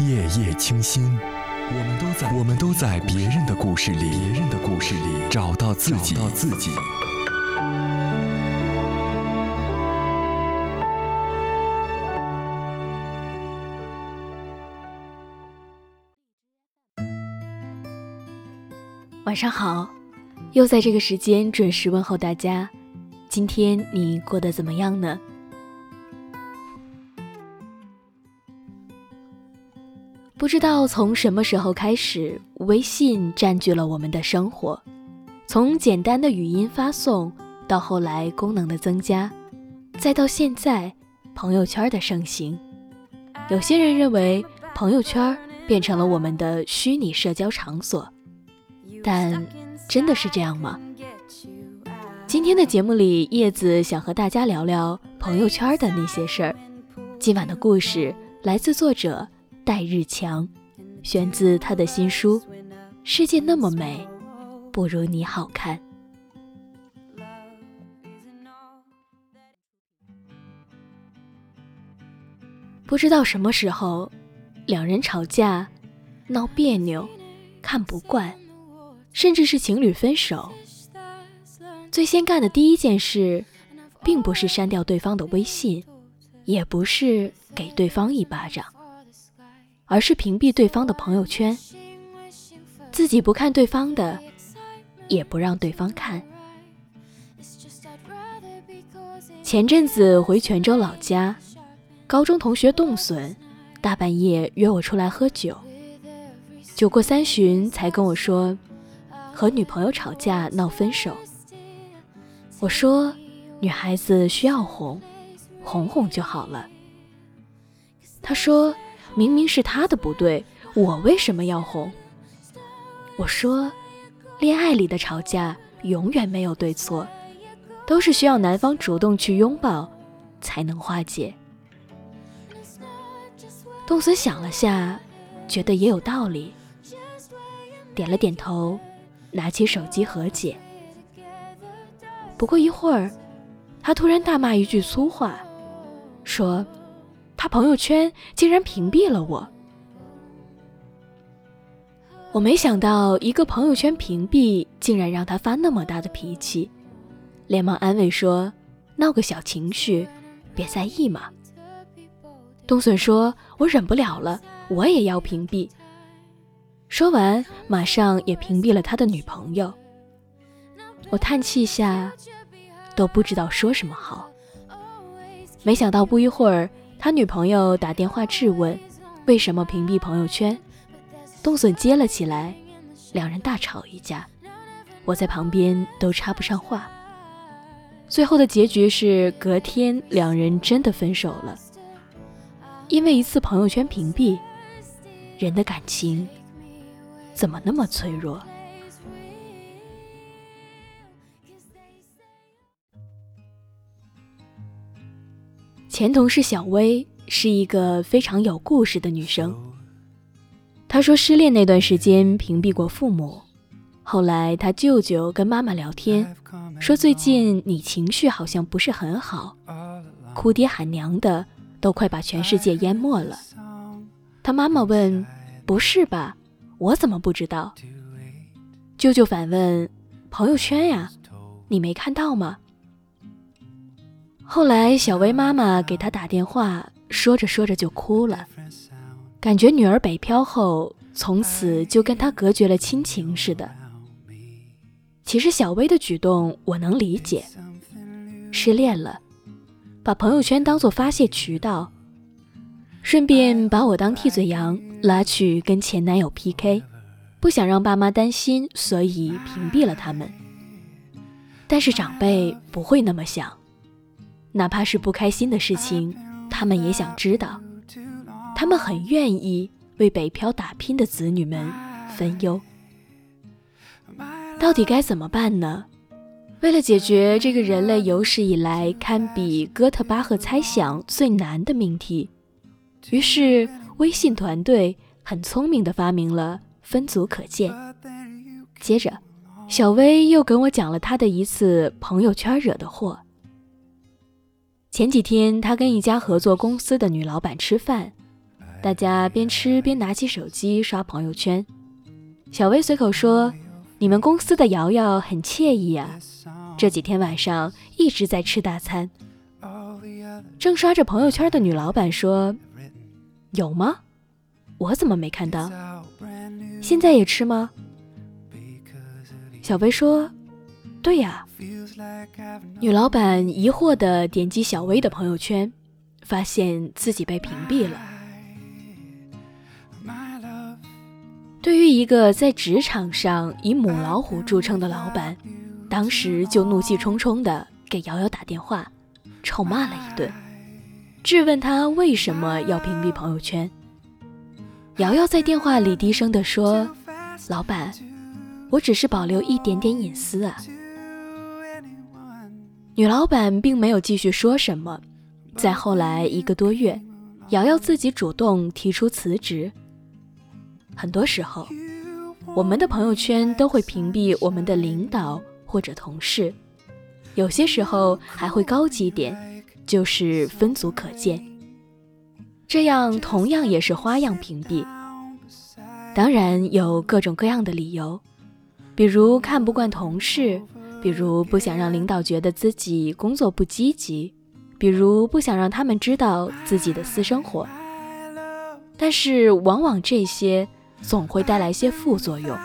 夜夜清心，我们都在我们都在别人的故事里，别人的故事里找到自己，找到自己。晚上好，又在这个时间准时问候大家。今天你过得怎么样呢？不知道从什么时候开始，微信占据了我们的生活。从简单的语音发送，到后来功能的增加，再到现在朋友圈的盛行。有些人认为朋友圈变成了我们的虚拟社交场所，但真的是这样吗？今天的节目里，叶子想和大家聊聊朋友圈的那些事儿。今晚的故事来自作者。戴日强，选自他的新书《世界那么美，不如你好看》。不知道什么时候，两人吵架、闹别扭、看不惯，甚至是情侣分手，最先干的第一件事，并不是删掉对方的微信，也不是给对方一巴掌。而是屏蔽对方的朋友圈，自己不看对方的，也不让对方看。前阵子回泉州老家，高中同学冻笋，大半夜约我出来喝酒。酒过三巡，才跟我说和女朋友吵架闹分手。我说女孩子需要哄，哄哄就好了。他说。明明是他的不对，我为什么要哄？我说，恋爱里的吵架永远没有对错，都是需要男方主动去拥抱才能化解。冬笋想了下，觉得也有道理，点了点头，拿起手机和解。不过一会儿，他突然大骂一句粗话，说。他朋友圈竟然屏蔽了我，我没想到一个朋友圈屏蔽竟然让他发那么大的脾气，连忙安慰说：“闹个小情绪，别在意嘛。”冬笋说：“我忍不了了，我也要屏蔽。”说完，马上也屏蔽了他的女朋友。我叹气下，都不知道说什么好。没想到不一会儿。他女朋友打电话质问，为什么屏蔽朋友圈？冬笋接了起来，两人大吵一架，我在旁边都插不上话。最后的结局是，隔天两人真的分手了。因为一次朋友圈屏蔽，人的感情怎么那么脆弱？前同事小薇是一个非常有故事的女生。她说，失恋那段时间屏蔽过父母，后来她舅舅跟妈妈聊天，说最近你情绪好像不是很好，哭爹喊娘的，都快把全世界淹没了。她妈妈问：“不是吧？我怎么不知道？”舅舅反问：“朋友圈呀，你没看到吗？”后来，小薇妈妈给她打电话，说着说着就哭了，感觉女儿北漂后，从此就跟她隔绝了亲情似的。其实小薇的举动我能理解，失恋了，把朋友圈当做发泄渠道，顺便把我当替罪羊拉去跟前男友 PK，不想让爸妈担心，所以屏蔽了他们。但是长辈不会那么想。哪怕是不开心的事情，他们也想知道。他们很愿意为北漂打拼的子女们分忧。到底该怎么办呢？为了解决这个人类有史以来堪比哥特巴赫猜想最难的命题，于是微信团队很聪明地发明了分组可见。接着，小薇又跟我讲了她的一次朋友圈惹的祸。前几天，他跟一家合作公司的女老板吃饭，大家边吃边拿起手机刷朋友圈。小薇随口说：“你们公司的瑶瑶很惬意啊，这几天晚上一直在吃大餐。”正刷着朋友圈的女老板说：“有吗？我怎么没看到？现在也吃吗？”小薇说：“对呀。”女老板疑惑地点击小薇的朋友圈，发现自己被屏蔽了。对于一个在职场上以母老虎著称的老板，当时就怒气冲冲地给瑶瑶打电话，臭骂了一顿，质问她为什么要屏蔽朋友圈。瑶瑶在电话里低声地说：“老板，我只是保留一点点隐私啊。”女老板并没有继续说什么。再后来一个多月，瑶瑶自己主动提出辞职。很多时候，我们的朋友圈都会屏蔽我们的领导或者同事，有些时候还会高级点，就是分组可见。这样同样也是花样屏蔽。当然有各种各样的理由，比如看不惯同事，比如不想让领导觉得自己工作不积极，比如不想让他们知道自己的私生活。但是往往这些。总会带来些副作用，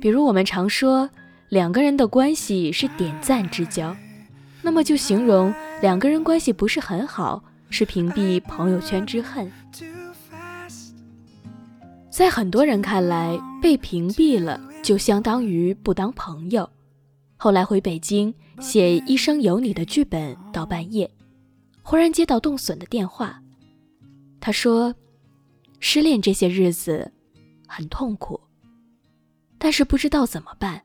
比如我们常说两个人的关系是点赞之交，那么就形容两个人关系不是很好，是屏蔽朋友圈之恨。在很多人看来，被屏蔽了就相当于不当朋友。后来回北京写《一生有你》的剧本，到半夜，忽然接到冻损的电话，他说。失恋这些日子很痛苦，但是不知道怎么办。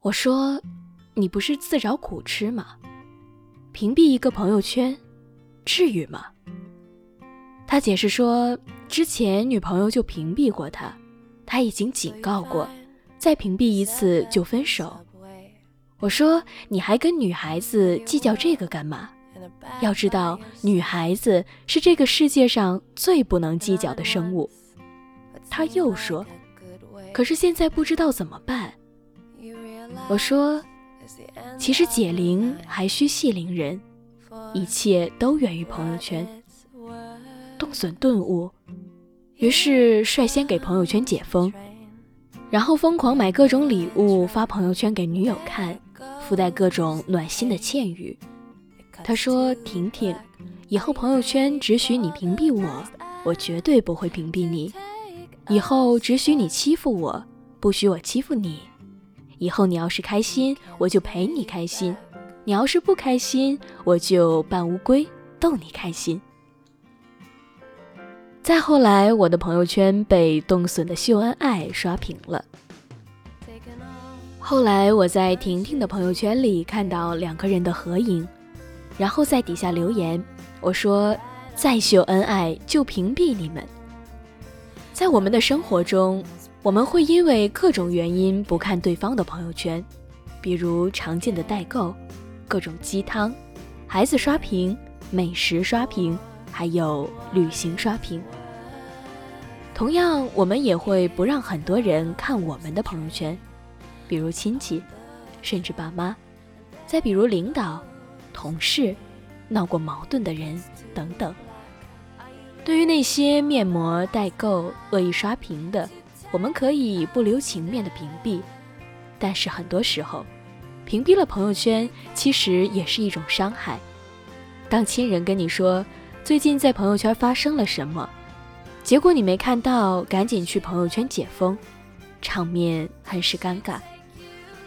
我说：“你不是自找苦吃吗？屏蔽一个朋友圈，至于吗？”他解释说，之前女朋友就屏蔽过他，他已经警告过，再屏蔽一次就分手。我说：“你还跟女孩子计较这个干嘛？”要知道，女孩子是这个世界上最不能计较的生物。他又说：“可是现在不知道怎么办。”我说：“其实解铃还需系铃人，一切都源于朋友圈。”冻笋顿悟，于是率先给朋友圈解封，然后疯狂买各种礼物发朋友圈给女友看，附带各种暖心的倩语。他说：“婷婷，以后朋友圈只许你屏蔽我，我绝对不会屏蔽你。以后只许你欺负我，不许我欺负你。以后你要是开心，我就陪你开心；你要是不开心，我就扮乌龟逗你开心。”再后来，我的朋友圈被冻损的秀恩爱刷屏了。后来，我在婷婷的朋友圈里看到两个人的合影。然后在底下留言，我说：“再秀恩爱就屏蔽你们。”在我们的生活中，我们会因为各种原因不看对方的朋友圈，比如常见的代购、各种鸡汤、孩子刷屏、美食刷屏，还有旅行刷屏。同样，我们也会不让很多人看我们的朋友圈，比如亲戚，甚至爸妈，再比如领导。同事、闹过矛盾的人等等。对于那些面膜代购、恶意刷屏的，我们可以不留情面的屏蔽。但是很多时候，屏蔽了朋友圈，其实也是一种伤害。当亲人跟你说最近在朋友圈发生了什么，结果你没看到，赶紧去朋友圈解封，场面很是尴尬。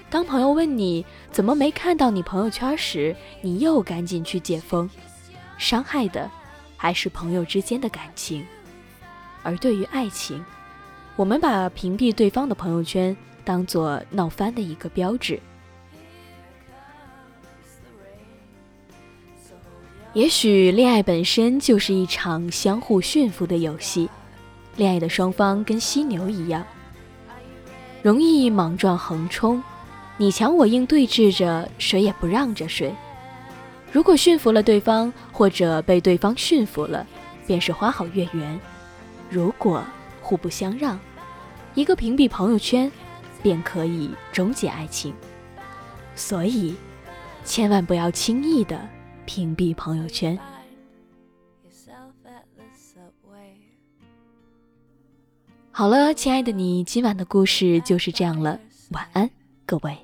当朋友问你怎么没看到你朋友圈时，你又赶紧去解封，伤害的还是朋友之间的感情。而对于爱情，我们把屏蔽对方的朋友圈当做闹翻的一个标志。也许恋爱本身就是一场相互驯服的游戏，恋爱的双方跟犀牛一样，容易莽撞横冲。你强我硬对峙着，谁也不让着谁。如果驯服了对方，或者被对方驯服了，便是花好月圆；如果互不相让，一个屏蔽朋友圈，便可以终结爱情。所以，千万不要轻易的屏蔽朋友圈。好了，亲爱的你，今晚的故事就是这样了，晚安，各位。